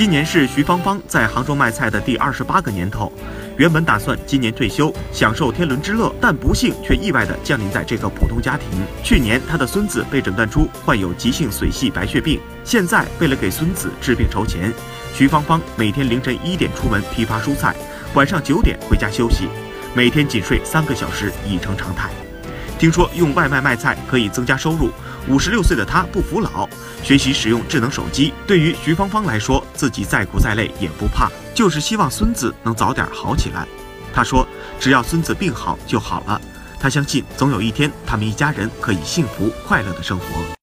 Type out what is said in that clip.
今年是徐芳芳在杭州卖菜的第二十八个年头，原本打算今年退休，享受天伦之乐，但不幸却意外地降临在这个普通家庭。去年，他的孙子被诊断出患有急性髓系白血病，现在为了给孙子治病筹钱，徐芳芳每天凌晨一点出门批发蔬菜，晚上九点回家休息，每天仅睡三个小时已成常态。听说用外卖卖菜可以增加收入。五十六岁的他不服老，学习使用智能手机。对于徐芳芳来说，自己再苦再累也不怕，就是希望孙子能早点好起来。他说：“只要孙子病好就好了。”他相信总有一天，他们一家人可以幸福快乐的生活。